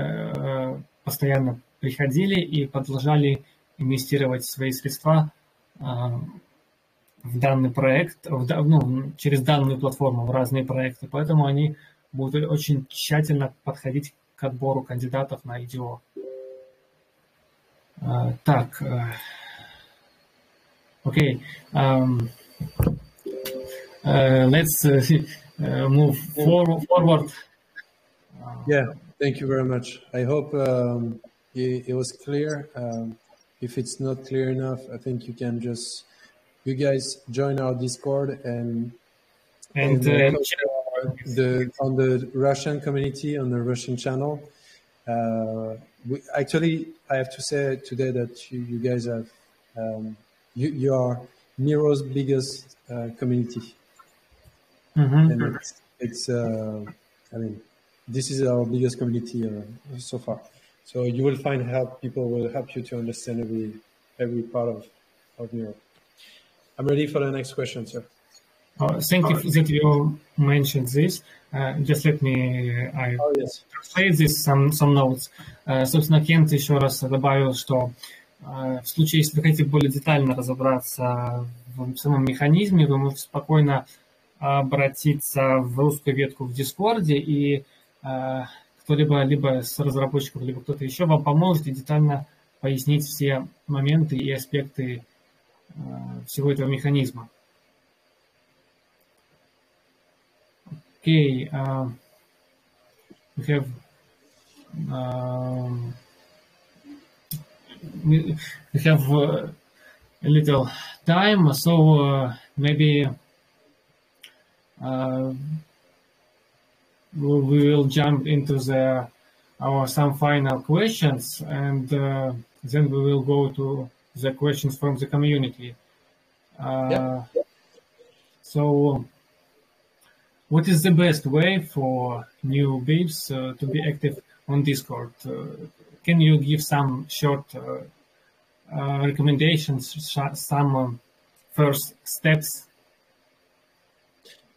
постоянно приходили и продолжали инвестировать свои средства в данный проект, в, ну, через данную платформу в разные проекты. Поэтому они будут очень тщательно подходить к отбору кандидатов на IDO. Uh, так, uh, okay. Um, uh, let's move for, forward. Yeah, thank you very much. I hope um, it, it, was clear. Um, if it's not clear enough, I think you can just you guys join our Discord and and, and uh, the on the Russian community on the Russian channel. Uh, we, actually, I have to say today that you, you guys have um, you, you are Meeiro's biggest uh, community, mm-hmm. and it's, it's uh, I mean this is our biggest community uh, so far. So you will find help. People will help you to understand every every part of of Miro. I'm ready for the next question, sir. Uh, thank you that you mentioned this. Uh, just let me I oh, yes. translate this some some notes. Uh, собственно, Кент еще раз добавил, что uh, в случае, если вы хотите более детально разобраться в самом механизме, вы можете спокойно обратиться в русскую ветку в Дискорде, и uh, кто-либо либо с разработчиков, либо кто-то еще вам поможет и детально пояснить все моменты и аспекты всего этого механизма. Okay, uh, we have um, we have uh, a little time, so uh, maybe uh, we will jump into the our some final questions, and uh, then we will go to the questions from the community. Uh, yeah. So, what is the best way for new babes uh, to be active on Discord? Uh, can you give some short uh, uh, recommendations, some um, first steps?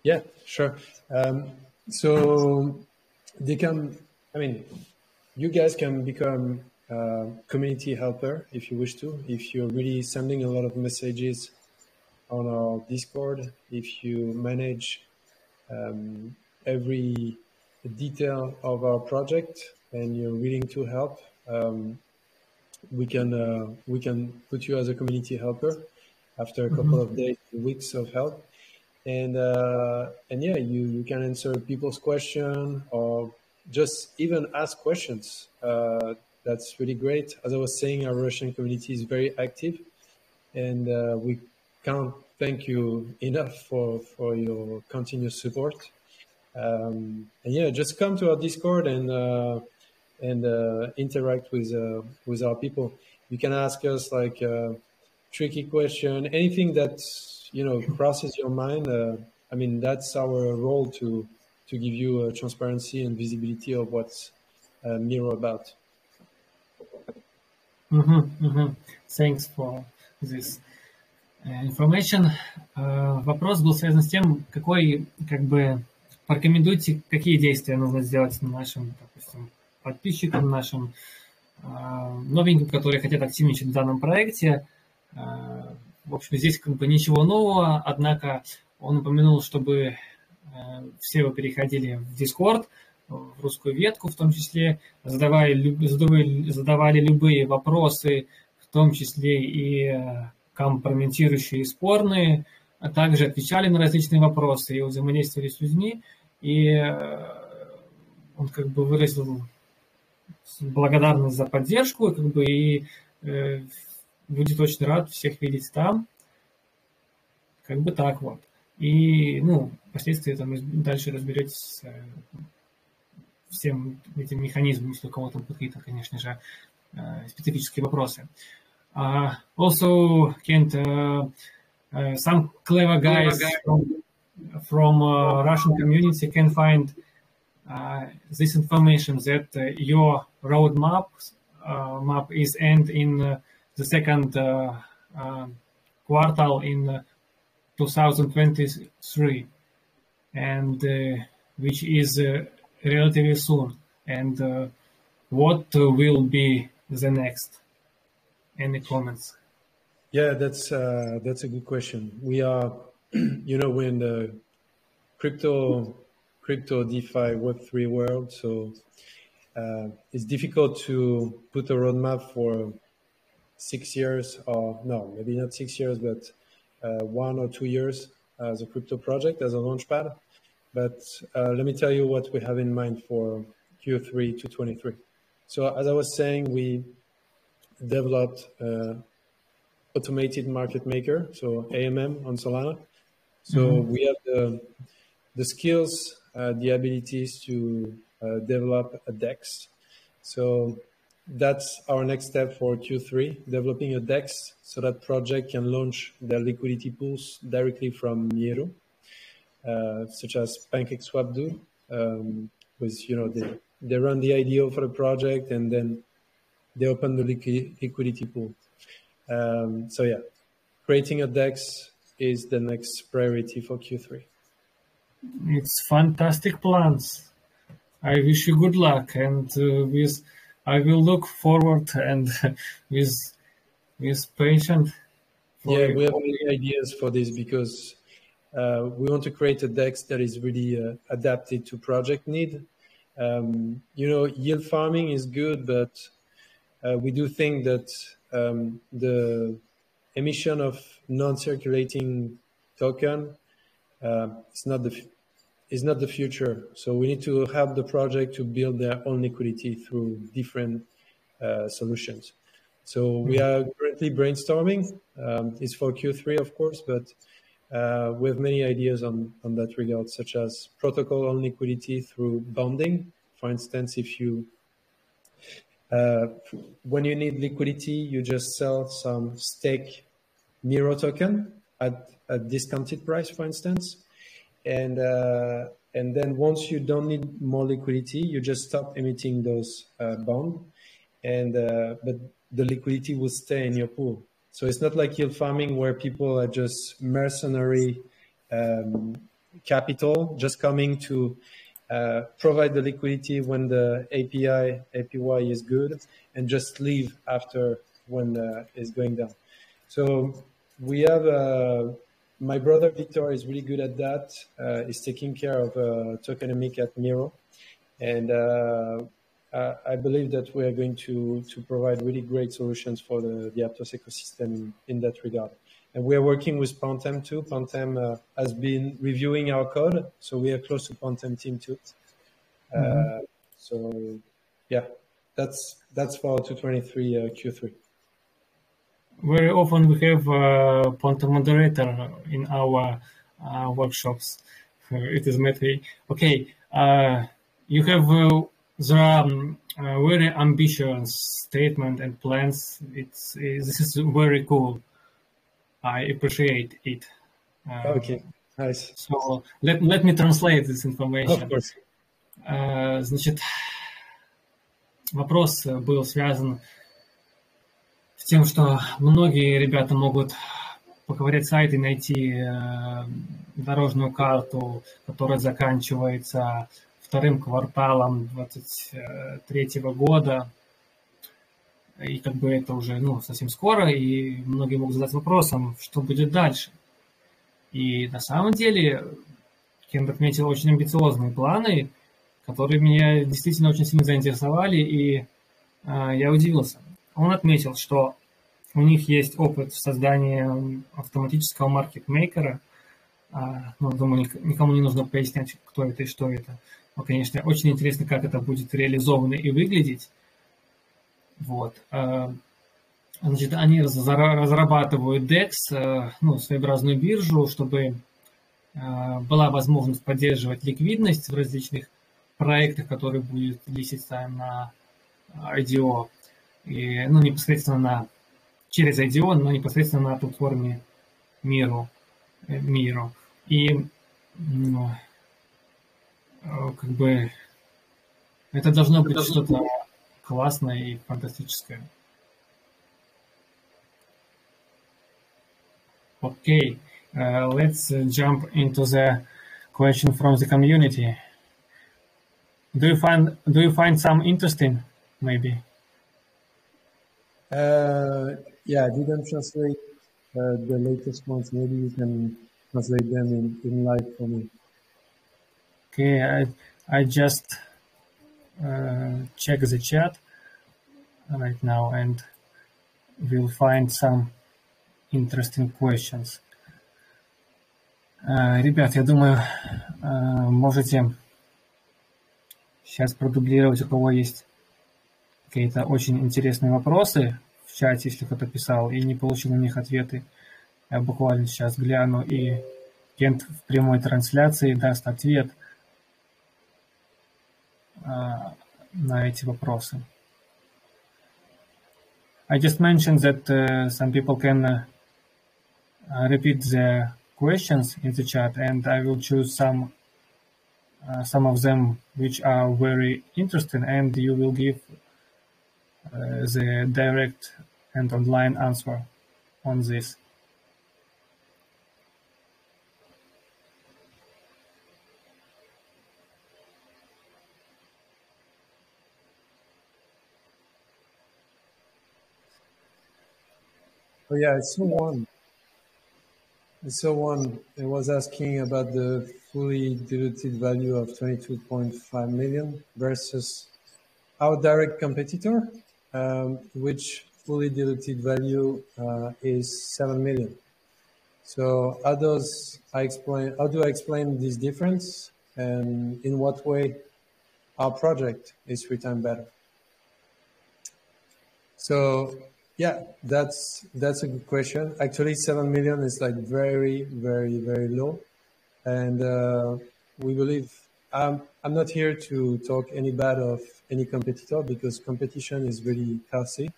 Yeah, sure. Um, so they can, I mean, you guys can become uh, community helper if you wish to. If you're really sending a lot of messages on our Discord, if you manage um, every detail of our project and you're willing to help, um, we can uh, we can put you as a community helper after a couple mm-hmm. of days, weeks of help, and uh, and yeah, you you can answer people's question or just even ask questions. Uh, that's really great. As I was saying, our Russian community is very active, and uh, we can't thank you enough for for your continuous support. Um, and yeah, just come to our Discord and uh, and uh, interact with uh, with our people. You can ask us like uh, tricky question, anything that you know crosses your mind. Uh, I mean, that's our role to to give you transparency and visibility of what's Miro about. Mm-hmm, mm-hmm. Thanks for this information. Uh, вопрос был связан с тем, какой, как бы, порекомендуйте, какие действия нужно сделать нашим, допустим, подписчикам, нашим uh, новеньким, которые хотят активничать в данном проекте. В общем, здесь как бы ничего нового, однако он упомянул, чтобы все вы переходили в Discord, в русскую ветку в том числе, задавали, задавали, задавали любые вопросы, в том числе и э, компрометирующие и спорные, а также отвечали на различные вопросы и взаимодействовали с людьми. И э, он как бы выразил благодарность за поддержку, как бы и э, будет очень рад всех видеть там. Как бы так вот. И, ну, впоследствии там дальше разберетесь всем этим механизмам, если у кого-то какие-то, конечно же, специфические вопросы. Uh, also, Kent, uh, uh, some clever guys from, from uh, Russian community can find uh, this information that uh, your roadmap map is end in the second quartal in 2023, and which is relatively soon. And uh, what will be the next? Any comments? Yeah, that's uh, that's a good question. We are, you know, we're in the crypto, crypto DeFi Web three world, so uh, it's difficult to put a roadmap for six years, or no, maybe not six years, but uh, one or two years as a crypto project, as a launchpad. But uh, let me tell you what we have in mind for Q3 to 23. So as I was saying, we developed uh, automated market maker, so AMM on Solana. So mm-hmm. we have the, the skills, uh, the abilities to uh, develop a DEX. So that's our next step for Q3, developing a DEX so that project can launch their liquidity pools directly from Meeiro, uh, such as PancakeSwap do. Um, with you know they they run the IDO for the project and then they open the liquidity pool. Um, so yeah, creating a DEX is the next priority for Q3. It's fantastic plans. I wish you good luck and uh, with I will look forward and with with patience. Yeah, we have many ideas for this because uh, we want to create a DEX that is really uh, adapted to project need. Um, you know, yield farming is good, but uh, we do think that um, the emission of non-circulating token uh, is not the is not the future. So we need to help the project to build their own liquidity through different uh, solutions. So we hmm. are currently brainstorming. Um, it's for Q3, of course, but uh, we have many ideas on, on that regard, such as protocol on liquidity through bonding. For instance, if you uh, when you need liquidity, you just sell some stake Meeiro token at a discounted price, for instance and uh, and then once you don't need more liquidity, you just stop emitting those uh, bond, and uh, but the liquidity will stay in your pool. So it's not like yield farming where people are just mercenary um, capital, just coming to uh, provide the liquidity when the API APY is good, and just leave after when uh, it's going down. So we have a my brother Victor is really good at that. Uh, he's taking care of uh, tokenomic at Meeiro, and uh, I believe that we are going to to provide really great solutions for the, the Aptos ecosystem in that regard. And we are working with Pontem too. Pontem uh, has been reviewing our code, so we are close to Pontem team too. Uh, mm-hmm. so yeah, that's that's for 223 uh, Q3 very often we have uh, a Pontem moderator in our uh, workshops. It is Matthew. Okay, uh, you have uh, the um, uh, very ambitious statement and plans. It's uh, this is very cool. I appreciate it. okay, nice. So let let me translate this information. Of course. значит, вопрос был связан тем, что многие ребята могут поковырять сайт и найти э, дорожную карту, которая заканчивается вторым кварталом 2023 года. И как бы это уже ну, совсем скоро, и многие могут задать вопросом, что будет дальше. И на самом деле Кент отметил очень амбициозные планы, которые меня действительно очень сильно заинтересовали, и э, я удивился. Он отметил, что у них есть опыт в создании автоматического маркетмейкера. А, ну, думаю, никому не нужно пояснять, кто это и что это. Но, конечно, очень интересно, как это будет реализовано и выглядеть. Вот. А, значит, они разрабатывают DEX, а, ну, своеобразную биржу, чтобы была возможность поддерживать ликвидность в различных проектах, которые будут листиться на IDO, и, ну, непосредственно на через IDO, но непосредственно на платформе Миру. Миру. И ну, как бы это должно быть что-то классное и фантастическое. Okay, uh, let's jump into the question from the community. Do you find do you find some interesting, maybe? Uh, yeah, I didn't translate uh, the latest ones. Maybe you can translate them in, in live for me. Okay, I, I just uh, check the chat right now and will find some interesting questions. Ребят, я думаю, можете сейчас продублировать, у кого есть какие-то очень интересные вопросы в чате, если кто-то писал и не получил на них ответы. Я буквально сейчас гляну, и Кент в прямой трансляции даст ответ на эти вопросы. I just mentioned that uh, some people can uh, repeat their questions in the chat, and I will choose some uh, some of them which are very interesting, and you will give Uh, the direct and online answer on this. Oh yeah, I saw one. I one. It was asking about the fully diluted value of 22.5 million versus our direct competitor, um, which fully diluted value uh, is 7 million. So how does I explain? How do I explain this difference, and in what way our project is three times better? So yeah, that's that's a good question. Actually, seven million is like very, very, very low, and uh, we believe. Um, I'm not here to talk any bad of any competitor because competition is really healthy,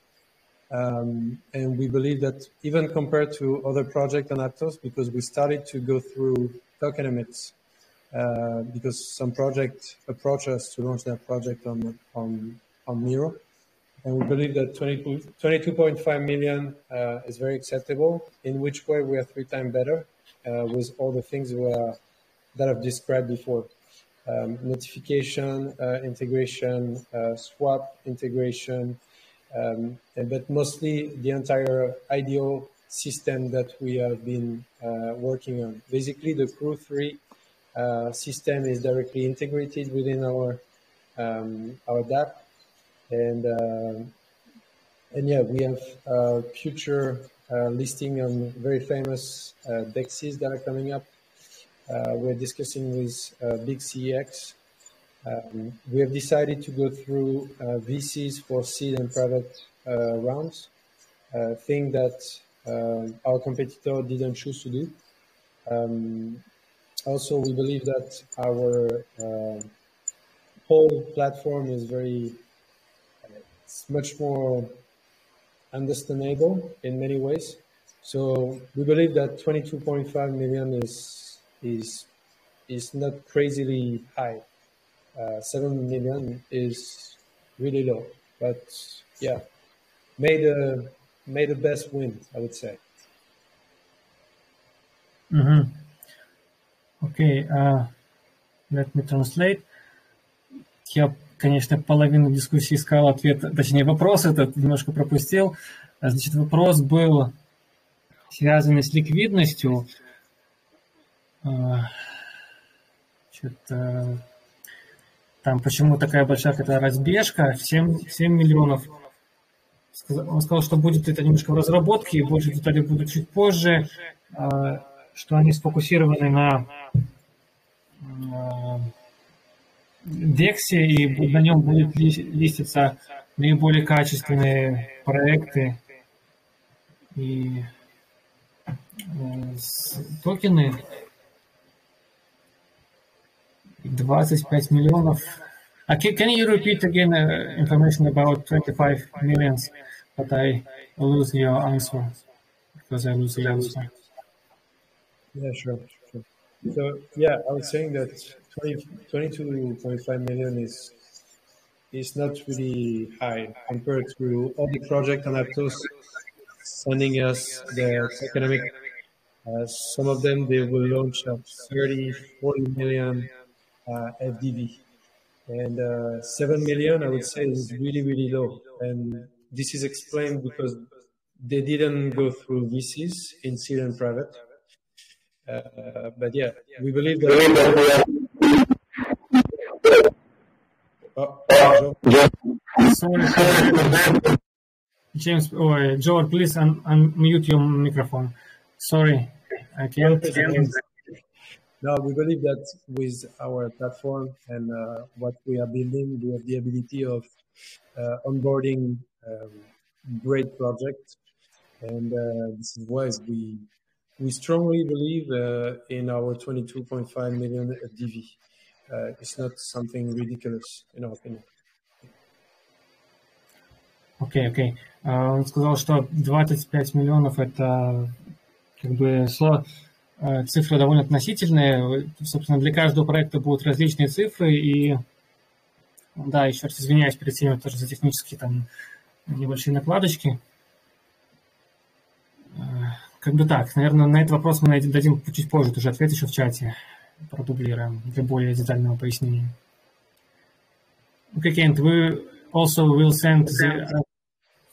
um, and we believe that even compared to other projects on Aptos, because we started to go through tokenomics, uh, because some project approach us to launch their project on on on Meeiro and we believe that 22.5 million uh, is very acceptable, in which way we are three times better uh, with all the things are, that I've described before. Um, notification, uh, integration, uh, swap integration, um, but mostly the entire IDO system that we have been uh, working on. Basically, the Crew 3 uh, system is directly integrated within our, um, our DApp and and yeah, we have future uh, listing on very famous uh, dexes that are coming up. We're discussing with Big CEX. Um, we have decided to go through VCs for seed and private rounds, thing that our competitor didn't choose to do. Um, also, we believe that our uh, whole platform is very it's much more understandable in many ways. So we believe that 22.5 million is is is not crazily high. Uh, Seven million is really low, but yeah, made a made the best win, I would say. Mm-hmm. Okay, uh, let me translate. Я конечно, половину дискуссии искал ответ, точнее, вопрос этот немножко пропустил. Значит, вопрос был связанный с ликвидностью. А, что-то там почему такая большая какая-то разбежка, 7, 7 миллионов. Он сказал, что будет это немножко в разработке, и больше деталей будут чуть позже, а, что они сфокусированы на Дексе, и на нем будут листиться наиболее качественные проекты. И э, токены 25 миллионов. Uh, can you repeat again uh, information about 25 millions? But I lose your answer because I lose the answer. Yeah, sure, sure. So yeah, I was saying that 22.5 million is is not really high compared to all the projects on Aptos sending us their economic. Uh, some of them they will launch at 30, 40 million uh, FDV, and uh, 7 million I would say is really really low. And this is explained because they didn't go through VCs in seed and private. Uh, but yeah, we believe that. Sorry. James, or George, please un unmute your microphone. Sorry, I can't. No, we believe that with our platform and uh, what we are building, we have the ability of uh, onboarding um, great projects, and uh, this is why we we strongly believe uh, in our 22.5 million DV. Uh, it's not something ridiculous in our opinion. Окей, okay, окей. Okay. Uh, он сказал, что 25 миллионов это как бы слово, uh, цифры довольно относительные. Собственно, для каждого проекта будут различные цифры. И да, еще раз извиняюсь перед всеми тоже за технические там небольшие накладочки. Как бы так, наверное, на этот вопрос мы дадим чуть позже тоже ответ еще в чате, продублируем для более детального пояснения. Okay, Kent, we also will send the, uh,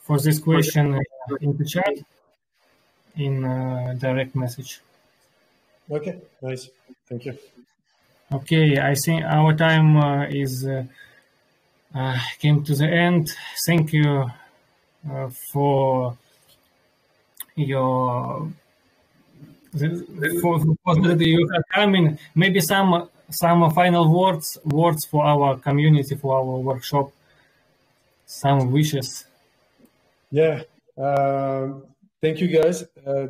for this question in the chat in uh, direct message. Okay, nice. Thank you. Okay, I think our time uh, is uh, uh, came to the end. Thank you uh, for your for, for you coming. Maybe some some final words words for our community for our workshop. Some wishes. Yeah. Um, thank you, guys. Uh,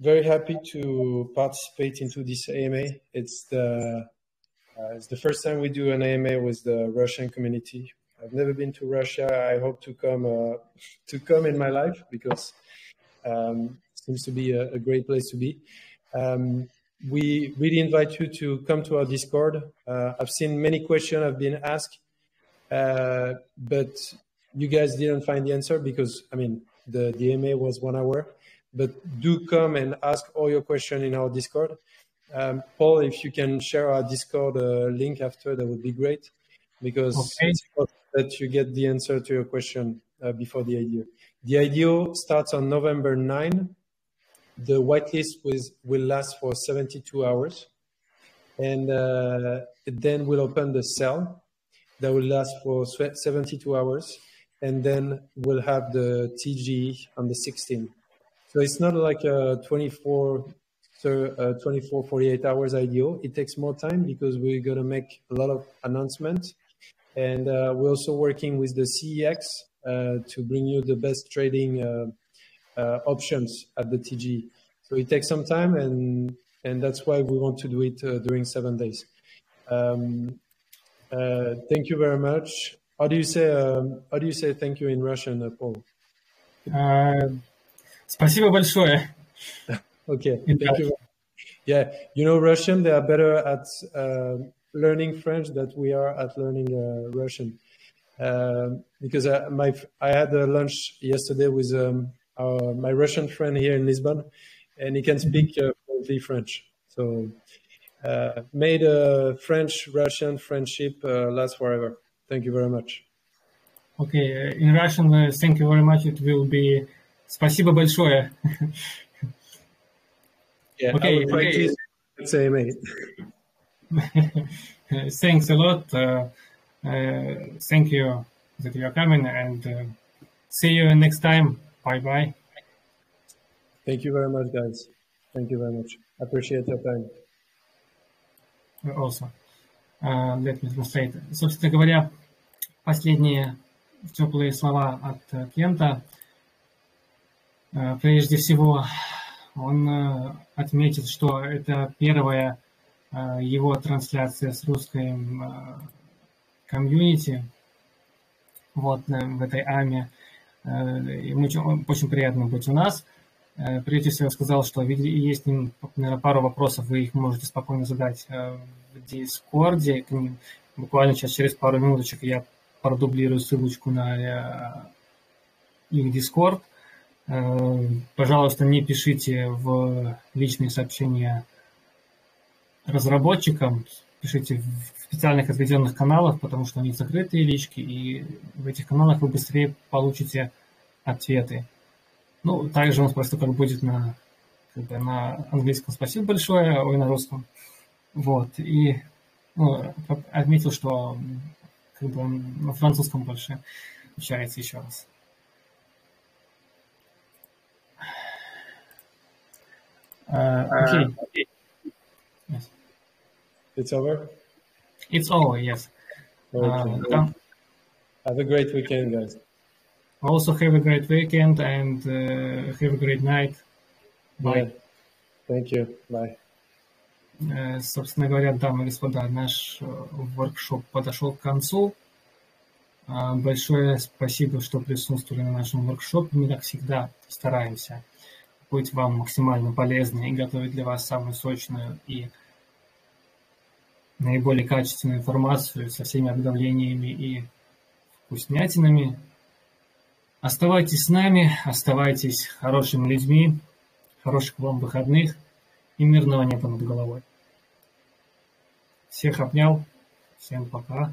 very happy to participate into this AMA. It's the uh, it's the first time we do an AMA with the Russian community. I've never been to Russia. I hope to come uh, to come in my life because um, seems to be a, a, great place to be. Um, we really invite you to come to our Discord. Uh, I've seen many questions have been asked, uh, but you guys didn't find the answer because I mean the AMA was one hour. But do come and ask all your questions in our Discord. Um, Paul, if you can share our Discord uh, link after, that would be great because okay. that you get the answer to your question uh, before the IDO. The IDO starts on November 9. The whitelist was, will last for 72 hours. And uh, then we'll open the cell that will last for 72 hours. And then we'll have the TGE on the 16th. So it's not like a 24, so uh, 24, 48 hours IDO. It takes more time because we're going to make a lot of announcements. And uh, we're also working with the CEX uh, to bring you the best trading uh, uh, options at the TGE. So it takes some time, and and that's why we want to do it during seven days. Um, thank you very much. How do you say um, How do you say thank you in Russian, Paul? Спасибо большое. okay, thank you. Yeah, you know Russian. They are better at uh, learning French than we are at learning uh, Russian. Um, because I, my I had a lunch yesterday with um, our, my Russian friend here in Lisbon, and he can speak uh, fluently French. So uh, made a French Russian friendship uh, last forever. Thank you very much. Okay, in Russian, uh, thank you very much. It will be Спасибо большое. yeah, okay, okay. Say, mate. Thanks a lot. Uh, uh, thank you that you are coming and uh, see you next time. Bye bye. Thank you very much, guys. Thank you very much. Appreciate your time. Also, uh, let me translate. Собственно говоря, последние теплые слова от Кента. Прежде всего, он отметит, что это первая его трансляция с русской комьюнити вот, в этой АМе. Ему очень, приятно быть у нас. Прежде всего, сказал, что есть, наверное, пару вопросов, вы их можете спокойно задать в Дискорде. Буквально сейчас через пару минуточек я продублирую ссылочку на их Дискорд. Пожалуйста, не пишите в личные сообщения разработчикам, пишите в специальных отведенных каналах, потому что они закрытые лички, и в этих каналах вы быстрее получите ответы. Ну, также он просто как будет на, как бы на английском спасибо большое, ой, на русском. Вот, и ну, отметил, что как бы на французском больше общается еще раз. Okay. Yes. It's over? It's over, yes. Okay. Uh, have a great weekend, guys. Also have a great weekend and uh, have a great night. Bye. Yeah. Thank you. Bye. Э, Собственно говоря, дамы и господа, наш э, воркшоп подошел к концу. А, Большое спасибо, что присутствовали на нашем воркшопе. Мы, как всегда, стараемся быть вам максимально полезны и готовить для вас самую сочную и наиболее качественную информацию со всеми обновлениями и вкуснятинами. Оставайтесь с нами, оставайтесь хорошими людьми, хороших вам выходных и мирного неба над головой. Всех обнял, всем пока.